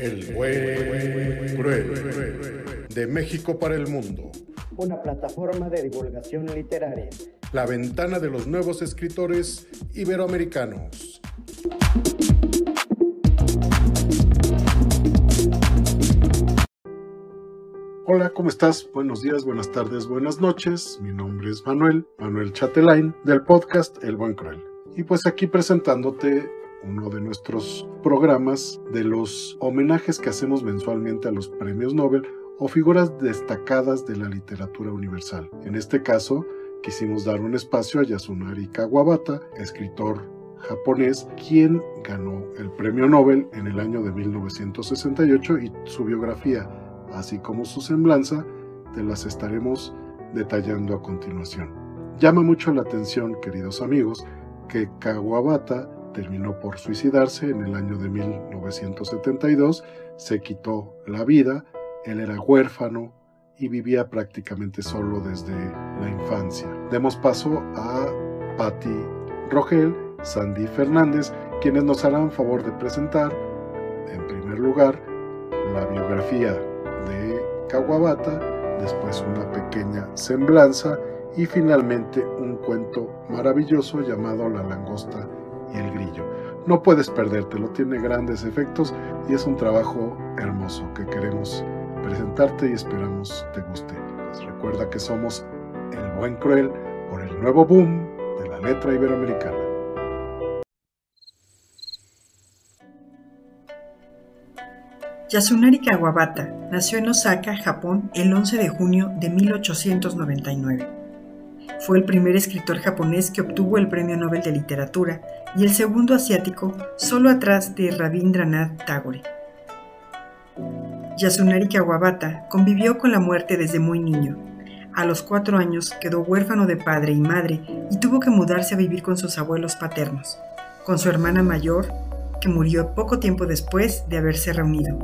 El buen cruel. De México para el mundo. Una plataforma de divulgación literaria. La ventana de los nuevos escritores iberoamericanos. Hola, ¿cómo estás? Buenos días, buenas tardes, buenas noches. Mi nombre es Manuel, Manuel Chatelain, del podcast El Buen Cruel. Y pues aquí presentándote uno de nuestros programas de los homenajes que hacemos mensualmente a los premios Nobel o figuras destacadas de la literatura universal. En este caso, quisimos dar un espacio a Yasunari Kawabata, escritor japonés, quien ganó el premio Nobel en el año de 1968 y su biografía, así como su semblanza, te las estaremos detallando a continuación. Llama mucho la atención, queridos amigos, que Kawabata terminó por suicidarse en el año de 1972, se quitó la vida, él era huérfano y vivía prácticamente solo desde la infancia. Demos paso a Patti Rogel, Sandy Fernández, quienes nos harán favor de presentar, en primer lugar, la biografía de Kawabata, después una pequeña semblanza y finalmente un cuento maravilloso llamado La langosta y el grillo. No puedes perdértelo, tiene grandes efectos y es un trabajo hermoso que queremos presentarte y esperamos te guste. Pues recuerda que somos el buen cruel por el nuevo boom de la letra iberoamericana. Yasunari Kawabata nació en Osaka, Japón, el 11 de junio de 1899. Fue el primer escritor japonés que obtuvo el Premio Nobel de Literatura y el segundo asiático solo atrás de Rabindranath Tagore. Yasunari Kawabata convivió con la muerte desde muy niño. A los cuatro años quedó huérfano de padre y madre y tuvo que mudarse a vivir con sus abuelos paternos, con su hermana mayor, que murió poco tiempo después de haberse reunido.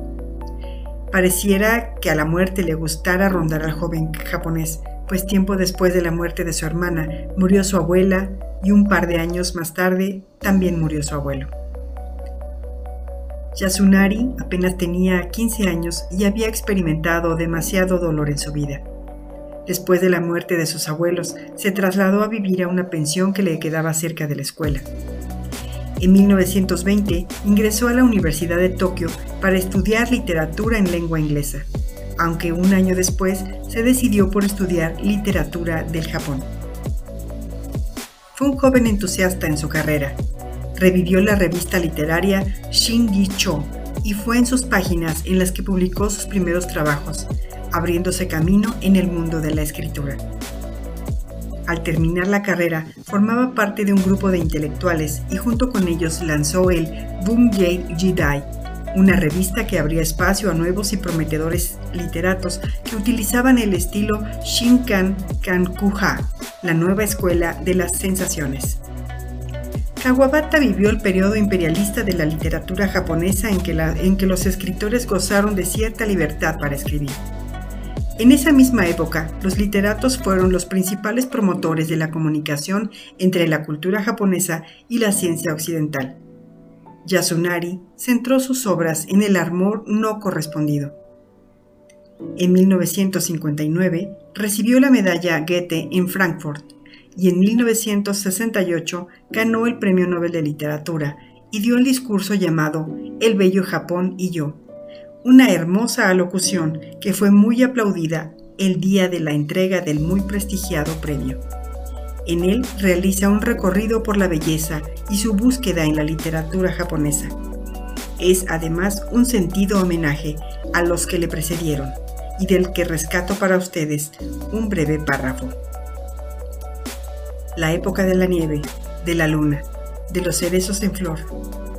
Pareciera que a la muerte le gustara rondar al joven japonés, pues tiempo después de la muerte de su hermana murió su abuela y un par de años más tarde también murió su abuelo. Yasunari apenas tenía 15 años y había experimentado demasiado dolor en su vida. Después de la muerte de sus abuelos, se trasladó a vivir a una pensión que le quedaba cerca de la escuela. En 1920 ingresó a la Universidad de Tokio para estudiar literatura en lengua inglesa aunque un año después se decidió por estudiar literatura del Japón. Fue un joven entusiasta en su carrera. Revivió la revista literaria Shingi Cho y fue en sus páginas en las que publicó sus primeros trabajos, abriéndose camino en el mundo de la escritura. Al terminar la carrera, formaba parte de un grupo de intelectuales y junto con ellos lanzó el Bumjay Jidai, una revista que abría espacio a nuevos y prometedores literatos que utilizaban el estilo Shinkan Kankuha, la nueva escuela de las sensaciones. Kawabata vivió el periodo imperialista de la literatura japonesa en que, en que los escritores gozaron de cierta libertad para escribir. En esa misma época, los literatos fueron los principales promotores de la comunicación entre la cultura japonesa y la ciencia occidental. Yasunari centró sus obras en el amor no correspondido. En 1959 recibió la medalla Goethe en Frankfurt y en 1968 ganó el Premio Nobel de Literatura y dio el discurso llamado El Bello Japón y yo, una hermosa alocución que fue muy aplaudida el día de la entrega del muy prestigiado premio. En él realiza un recorrido por la belleza y su búsqueda en la literatura japonesa. Es además un sentido homenaje a los que le precedieron y del que rescato para ustedes un breve párrafo. La época de la nieve, de la luna, de los cerezos en flor.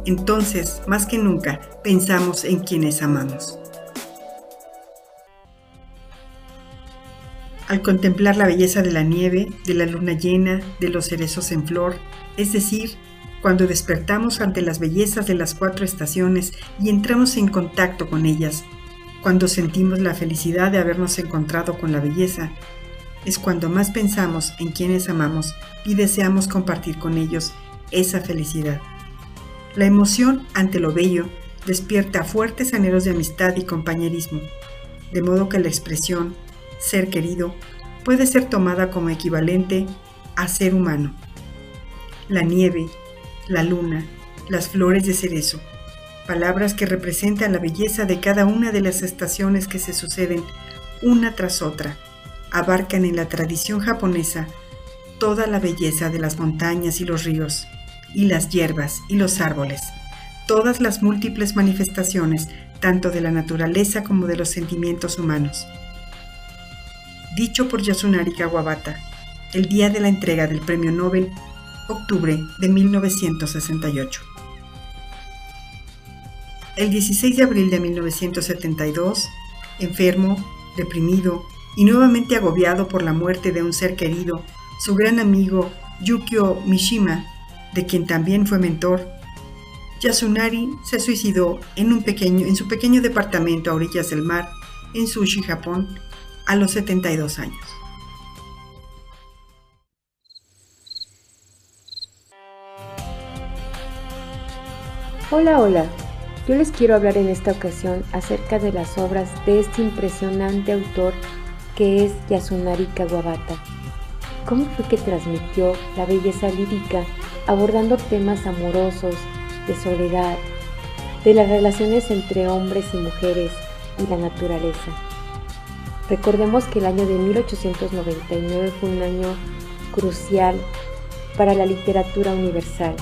Entonces, más que nunca, pensamos en quienes amamos. Al contemplar la belleza de la nieve, de la luna llena, de los cerezos en flor, es decir, cuando despertamos ante las bellezas de las cuatro estaciones y entramos en contacto con ellas, cuando sentimos la felicidad de habernos encontrado con la belleza, es cuando más pensamos en quienes amamos y deseamos compartir con ellos esa felicidad. La emoción ante lo bello despierta fuertes anhelos de amistad y compañerismo, de modo que la expresión ser querido puede ser tomada como equivalente a ser humano. La nieve, la luna, las flores de cerezo, palabras que representan la belleza de cada una de las estaciones que se suceden una tras otra, abarcan en la tradición japonesa toda la belleza de las montañas y los ríos, y las hierbas y los árboles, todas las múltiples manifestaciones tanto de la naturaleza como de los sentimientos humanos. Dicho por Yasunari Kawabata, el día de la entrega del Premio Nobel, octubre de 1968. El 16 de abril de 1972, enfermo, deprimido y nuevamente agobiado por la muerte de un ser querido, su gran amigo Yukio Mishima, de quien también fue mentor, Yasunari se suicidó en, pequeño, su pequeño departamento a orillas del mar, en Sushi, Japón, a los 72 años. Hola, hola. Yo les quiero hablar en esta ocasión acerca de las obras de este impresionante autor que es Yasunari Kawabata. ¿Cómo fue que transmitió la belleza lírica abordando temas amorosos, de soledad, de las relaciones entre hombres y mujeres y la naturaleza? Recordemos que el año de 1899 fue un año crucial para la literatura universal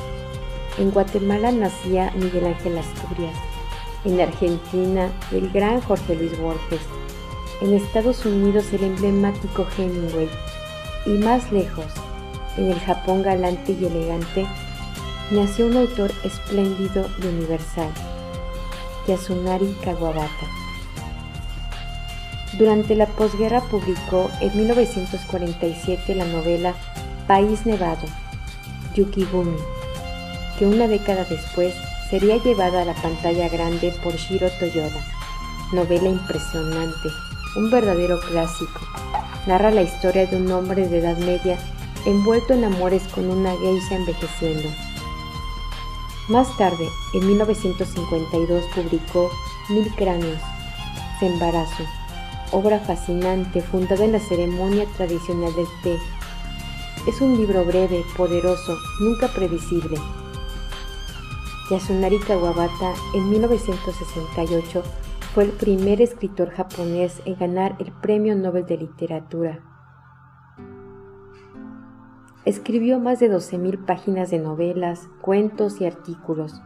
en Guatemala nacía Miguel Ángel Asturias, en Argentina el gran Jorge Luis Borges, en Estados Unidos el emblemático Hemingway y más lejos, en el Japón galante y elegante, nació un autor espléndido y universal, Yasunari Kawabata. Durante la posguerra publicó en 1947 la novela País Nevado, Yukigumi, que una década después sería llevada a la pantalla grande por Shiro Toyoda. Novela impresionante, un verdadero clásico. Narra la historia de un hombre de edad media envuelto en amores con una geisha envejeciendo. Más tarde, en 1952, publicó Mil Cráneos, embarazo, obra fascinante fundada en la ceremonia tradicional del té. Es un libro breve, poderoso, nunca previsible, Yasunari Kawabata en 1968 fue el primer escritor japonés en ganar el Premio Nobel de Literatura. Escribió más de 12.000 páginas de novelas, cuentos y artículos,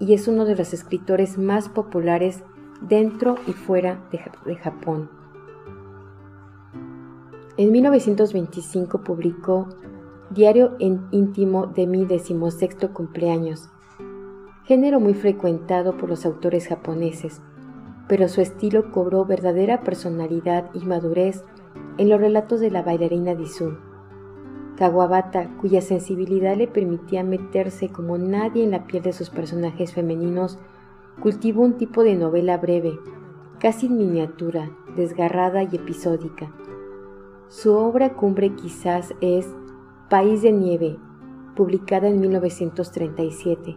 y es uno de los escritores más populares dentro y fuera de, Japón. En 1925 publicó Diario en íntimo de mi decimosexto cumpleaños, género muy frecuentado por los autores japoneses, pero su estilo cobró verdadera personalidad y madurez en los relatos de la bailarina Dizu. Kawabata, cuya sensibilidad le permitía meterse como nadie en la piel de sus personajes femeninos, cultivó un tipo de novela breve, casi en miniatura, desgarrada y episódica. Su obra cumbre quizás es País de Nieve, publicada en 1937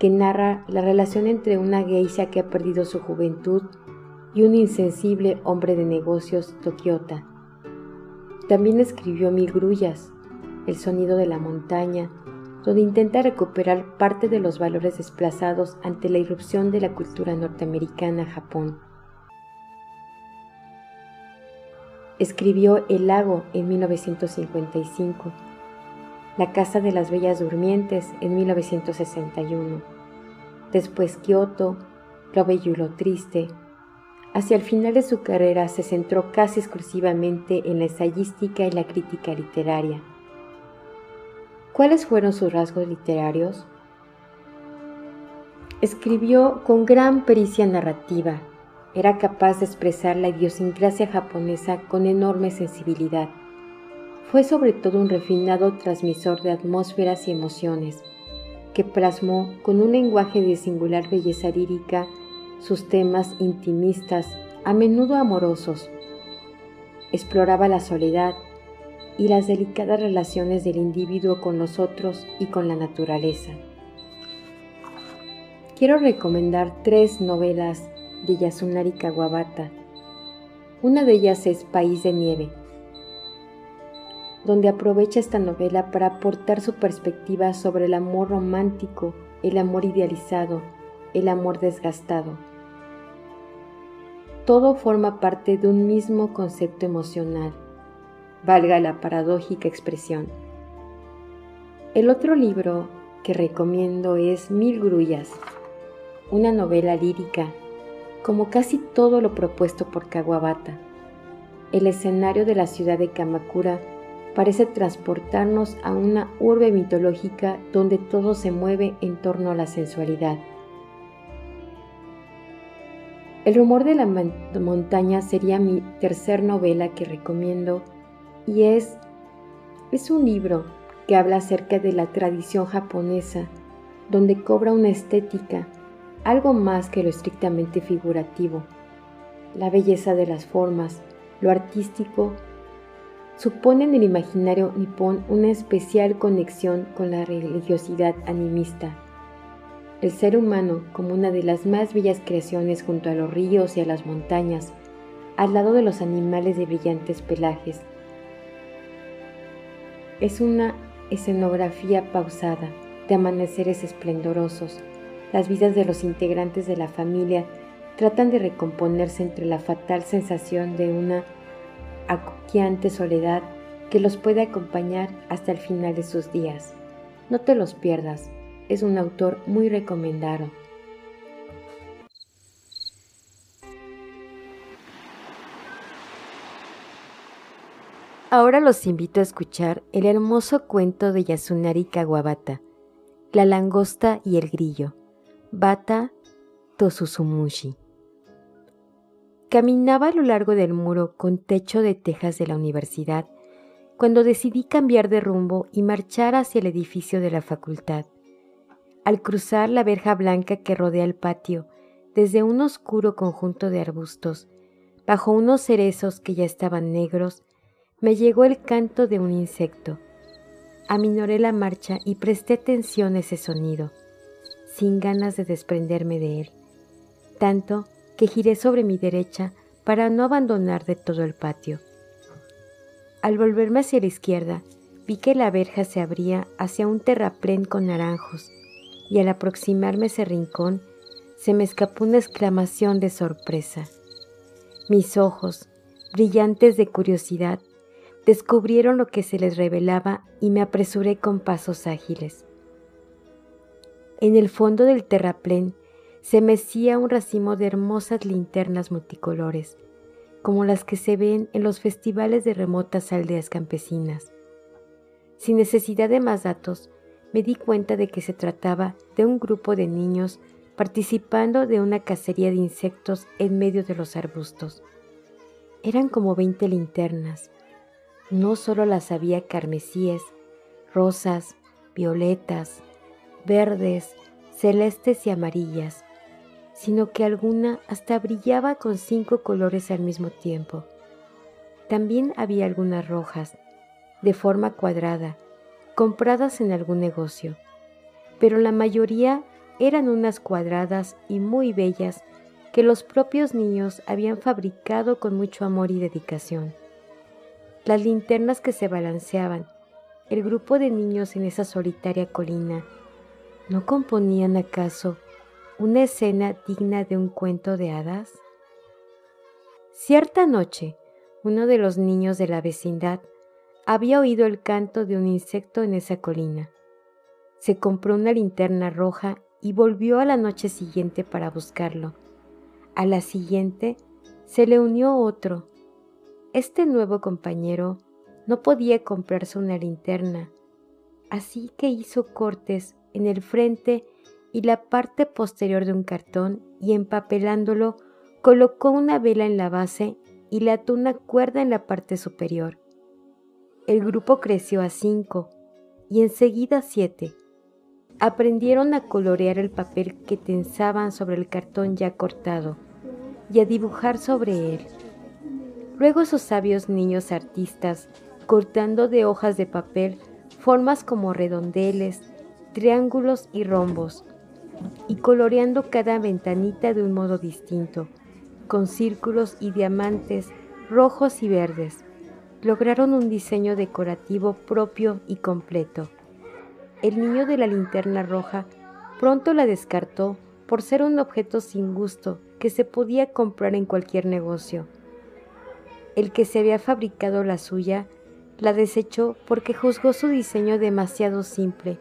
que narra la relación entre una geisha que ha perdido su juventud y un insensible hombre de negocios tokiota. También escribió Mil Grullas, El sonido de la montaña, donde intenta recuperar parte de los valores desplazados ante la irrupción de la cultura norteamericana a Japón. Escribió El lago en 1955 la Casa de las Bellas Durmientes en 1961. Después Kioto, Lo Bello y lo Triste. Hacia el final de su carrera se centró casi exclusivamente en la ensayística y la crítica literaria. ¿Cuáles fueron sus rasgos literarios? Escribió con gran pericia narrativa. Era capaz de expresar la idiosincrasia japonesa con enorme sensibilidad fue sobre todo un refinado transmisor de atmósferas y emociones, que plasmó con un lenguaje de singular belleza lírica sus temas intimistas, a menudo amorosos. Exploraba la soledad y las delicadas relaciones del individuo con los otros y con la naturaleza. quiero recomendar tres novelas de Yasunari Kawabata. Una de ellas es País de Nieve, donde aprovecha esta novela para aportar su perspectiva sobre el amor romántico, el amor idealizado, el amor desgastado. Todo forma parte de un mismo concepto emocional, valga la paradójica expresión. El otro libro que recomiendo es Mil Grullas, una novela lírica, como casi todo lo propuesto por Kawabata. El escenario de la ciudad de Kamakura parece transportarnos a una urbe mitológica donde todo se mueve en torno a la sensualidad. El rumor de la montaña sería mi tercer novela que recomiendo y es, es un libro que habla acerca de la tradición japonesa, donde cobra una estética algo más que lo estrictamente figurativo. La belleza de las formas, lo artístico, supone en el imaginario nipón una especial conexión con la religiosidad animista. El ser humano como una de las más bellas creaciones junto a los ríos y a las montañas, al lado de los animales de brillantes pelajes. Es una escenografía pausada de amaneceres esplendorosos, las vidas de los integrantes de la familia tratan de recomponerse entre la fatal sensación de una acuquiante soledad que los puede acompañar hasta el final de sus días. No te los pierdas, es un autor muy recomendado. Ahora los invito a escuchar el hermoso cuento de Yasunari Kawabata, La langosta y el grillo Bata Tosusumushi. Caminaba a lo largo del muro con techo de tejas de la universidad cuando decidí cambiar de rumbo y marchar hacia el edificio de la facultad. Al cruzar la verja blanca que rodea el patio, desde un oscuro conjunto de arbustos, bajo unos cerezos que ya estaban negros, me llegó el canto de un insecto. Aminoré la marcha y presté atención a ese sonido sin ganas de desprenderme de él, tanto que giré sobre mi derecha para no abandonar de todo el patio. Al volverme hacia la izquierda, vi que la verja se abría hacia un terraplén con naranjos, y al aproximarme a ese rincón, se me escapó una exclamación de sorpresa. Mis ojos, brillantes de curiosidad, descubrieron lo que se les revelaba y me apresuré con pasos ágiles. En el fondo del terraplén se mecía un racimo de hermosas linternas multicolores, como las que se ven en los festivales de remotas aldeas campesinas. Sin necesidad de más datos, me di cuenta de que se trataba de un grupo de niños participando de una cacería de insectos en medio de los arbustos. Eran como veinte linternas. No solo las había carmesíes, rosas, violetas, verdes, celestes y amarillas, sino que alguna hasta brillaba con cinco colores al mismo tiempo. También había algunas rojas, de forma cuadrada, compradas en algún negocio, pero la mayoría eran unas cuadradas y muy bellas que los propios niños habían fabricado con mucho amor y dedicación. Las linternas que se balanceaban, el grupo de niños en esa solitaria colina, ¿No componían acaso una escena digna de un cuento de hadas? Cierta noche, uno de los niños de la vecindad había oído el canto de un insecto en esa colina. Se compró una linterna roja y volvió a la noche siguiente para buscarlo. A la siguiente se le unió otro. Este nuevo compañero no podía comprarse una linterna, así que hizo cortes en el frente y la parte posterior de un cartón y empapelándolo colocó una vela en la base y le ató una cuerda en la parte superior. El grupo creció a cinco y enseguida a siete. Aprendieron a colorear el papel que tensaban sobre el cartón ya cortado y a dibujar sobre él. Luego esos sabios niños artistas, cortando de hojas de papel formas como redondeles, triángulos y rombos, y coloreando cada ventanita de un modo distinto, con círculos y diamantes rojos y verdes. Lograron un diseño decorativo propio y completo. El niño de la linterna roja pronto la descartó por ser un objeto sin gusto que se podía comprar en cualquier negocio. El que se había fabricado la suya la desechó porque juzgó su diseño demasiado simple.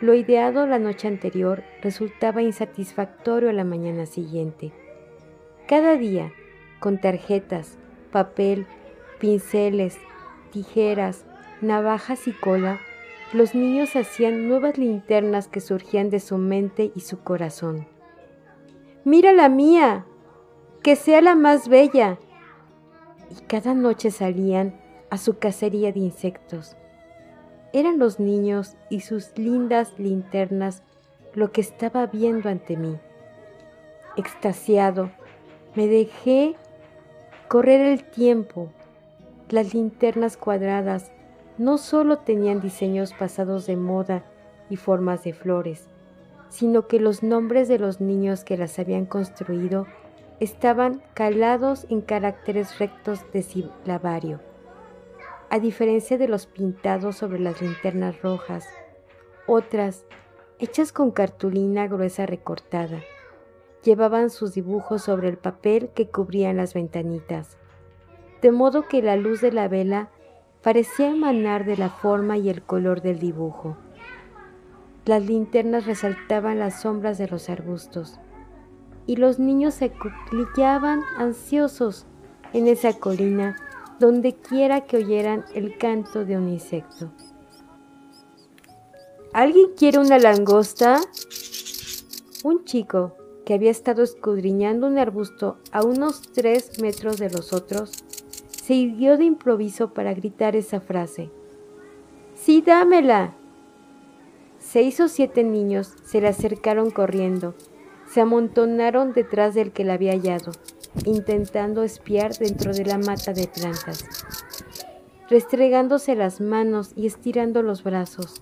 Lo ideado la noche anterior resultaba insatisfactorio a la mañana siguiente. Cada día, con tarjetas, papel, pinceles, tijeras, navajas y cola, los niños hacían nuevas linternas que surgían de su mente y su corazón. Mira la mía, que sea la más bella. Y cada noche salían a su cacería de insectos. Eran los niños y sus lindas linternas lo que estaba viendo ante mí. Extasiado, me dejé correr el tiempo. Las linternas cuadradas no solo tenían diseños pasados de moda y formas de flores, sino que los nombres de los niños que las habían construido estaban calados en caracteres rectos de silabario. A diferencia de los pintados sobre las linternas rojas, otras, hechas con cartulina gruesa recortada, llevaban sus dibujos sobre el papel que cubrían las ventanitas, de modo que la luz de la vela parecía emanar de la forma y el color del dibujo. Las linternas resaltaban las sombras de los arbustos, y los niños se cuclillaban ansiosos en esa colina donde quiera que oyeran el canto de un insecto. ¿Alguien quiere una langosta? Un chico que había estado escudriñando un arbusto a unos tres metros de los otros, se irguió de improviso para gritar esa frase. Sí, dámela. Seis o siete niños se le acercaron corriendo, se amontonaron detrás del que la había hallado, intentando espiar dentro de la mata de plantas, restregándose las manos y estirando los brazos.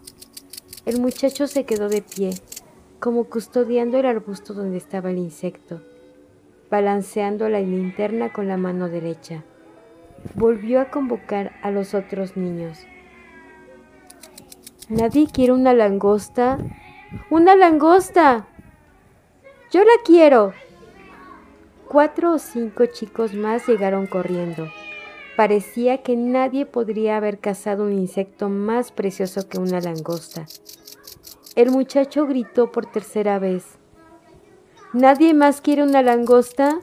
El muchacho se quedó de pie, como custodiando el arbusto donde estaba el insecto, balanceando la linterna con la mano derecha. Volvió a convocar a los otros niños. ¿Nadie quiere una langosta? ¡Una langosta! Yo la quiero. Cuatro o cinco chicos más llegaron corriendo. Parecía que nadie podría haber cazado un insecto más precioso que una langosta. El muchacho gritó por tercera vez. ¿Nadie más quiere una langosta?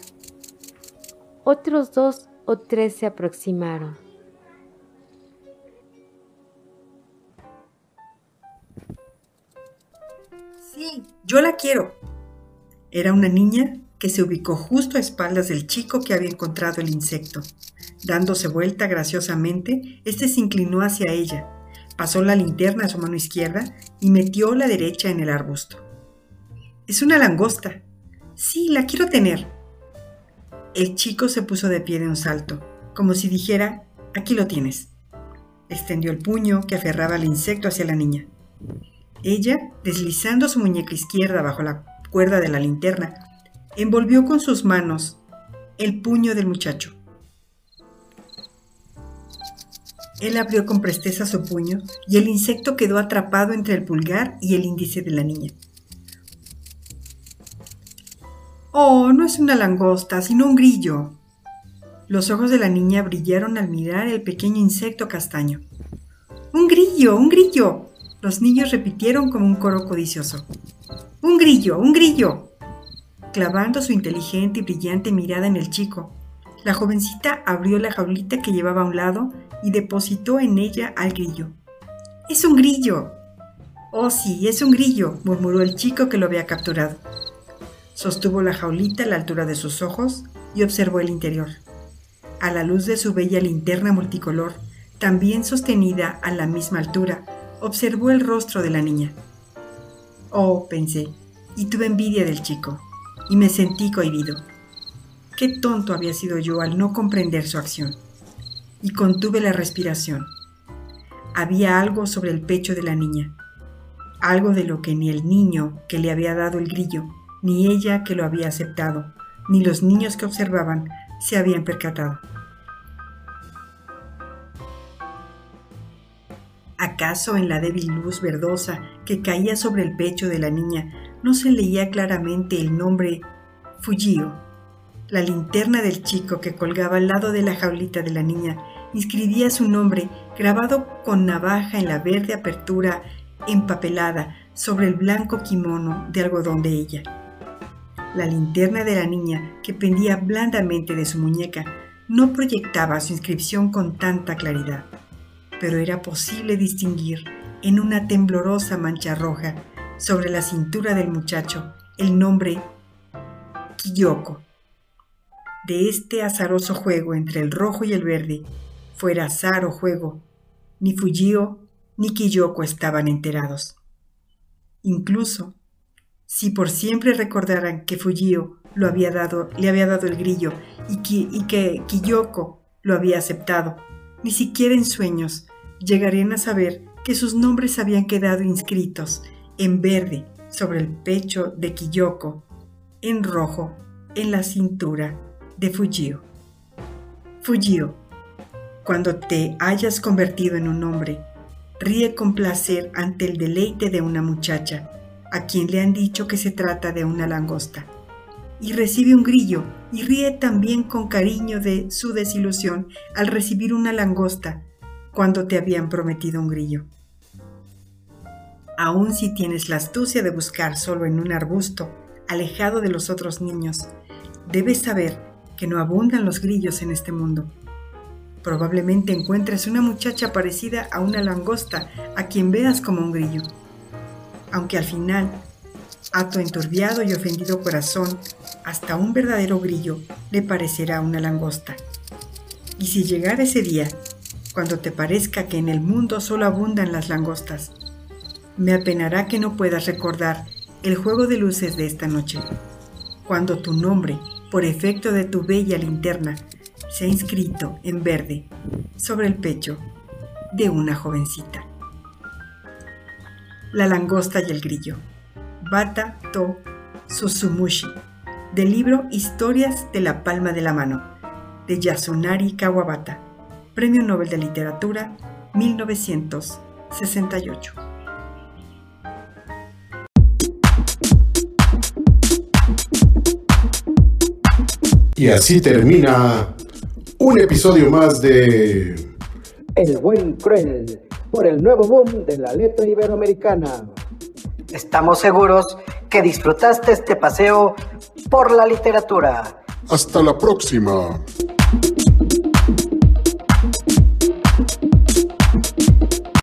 Otros dos o tres se aproximaron. Sí, yo la quiero. Era una niña que se ubicó justo a espaldas del chico que había encontrado el insecto. Dándose vuelta graciosamente, éste se inclinó hacia ella Pasó la linterna a su mano izquierda y metió la derecha en el arbusto. Es una langosta. Sí, la quiero tener. El chico se puso de pie de un salto, como si dijera, aquí lo tienes. Extendió el puño que aferraba al insecto hacia la niña. Ella, deslizando su muñeca izquierda bajo la cuerda de la linterna, envolvió con sus manos el puño del muchacho. Él abrió con presteza su puño y el insecto quedó atrapado entre el pulgar y el índice de la niña. Oh, no es una langosta, sino un grillo. Los ojos de la niña brillaron al mirar el pequeño insecto castaño. ¡Un grillo! ¡Un grillo! Los niños repitieron como un coro codicioso. ¡Un grillo! ¡Un grillo! Clavando su inteligente y brillante mirada en el chico, la jovencita abrió la jaulita que llevaba a un lado y depositó en ella al grillo. ¡Es un grillo! Oh, sí, es un grillo, murmuró el chico que lo había capturado. Sostuvo la jaulita a la altura de sus ojos y observó el interior. A la luz de su bella linterna multicolor, también sostenida a la misma altura, observó el rostro de la niña. Oh, pensé, y tuve envidia del chico, y me sentí cohibido. Qué tonto había sido yo al no comprender su acción y contuve la respiración. Había algo sobre el pecho de la niña. algo de lo que ni el niño que le había dado el grillo, ni ella que lo había aceptado, ni los niños que observaban se habían percatado. ¿Acaso en la débil luz verdosa que caía sobre el pecho de la niña no se leía claramente el nombre Fujio? La linterna del chico que colgaba al lado de la jaulita de la niña inscribía su nombre grabado con navaja en la verde apertura empapelada sobre el blanco kimono de algodón de ella. La linterna de la niña, que pendía blandamente de su muñeca, no proyectaba su inscripción con tanta claridad, pero era posible distinguir en una temblorosa mancha roja sobre la cintura del muchacho el nombre Kiyoko. De este azaroso juego entre el rojo y el verde, fuera azar o juego, ni Fujio ni Kiyoko estaban enterados. Incluso si por siempre recordaran que Fujio lo había dado, le había dado el grillo y que, y que Kiyoko lo había aceptado, ni siquiera en sueños llegarían a saber que sus nombres habían quedado inscritos en verde sobre el pecho de Kiyoko, en rojo en la cintura de Fujio. Fujio, cuando te hayas convertido en un hombre, ríe con placer ante el deleite de una muchacha a quien le han dicho que se trata de una langosta, y recibe un grillo y ríe también con cariño de su desilusión al recibir una langosta cuando te habían prometido un grillo. Aun si tienes la astucia de buscar solo en un arbusto, alejado de los otros niños, debes saber que no abundan los grillos en este mundo. Probablemente encuentres una muchacha parecida a una langosta a quien veas como un grillo aunque al final, a tu enturbiado y ofendido corazón, hasta un verdadero grillo le parecerá una langosta. Y si llegara ese día, cuando te parezca que en el mundo solo abundan las langostas, me apenará que no puedas recordar el juego de luces de esta noche, cuando tu nombre, por efecto de tu bella linterna, se ha inscrito en verde sobre el pecho de una jovencita. La langosta y el grillo. Bata to Susumushi, del libro Historias de la palma de la mano, de Yasunari Kawabata, Premio Nobel de Literatura 1968. Y así termina un episodio más de El buen cruel por el nuevo boom de la letra iberoamericana. Estamos seguros que disfrutaste este paseo por la literatura. Hasta la próxima.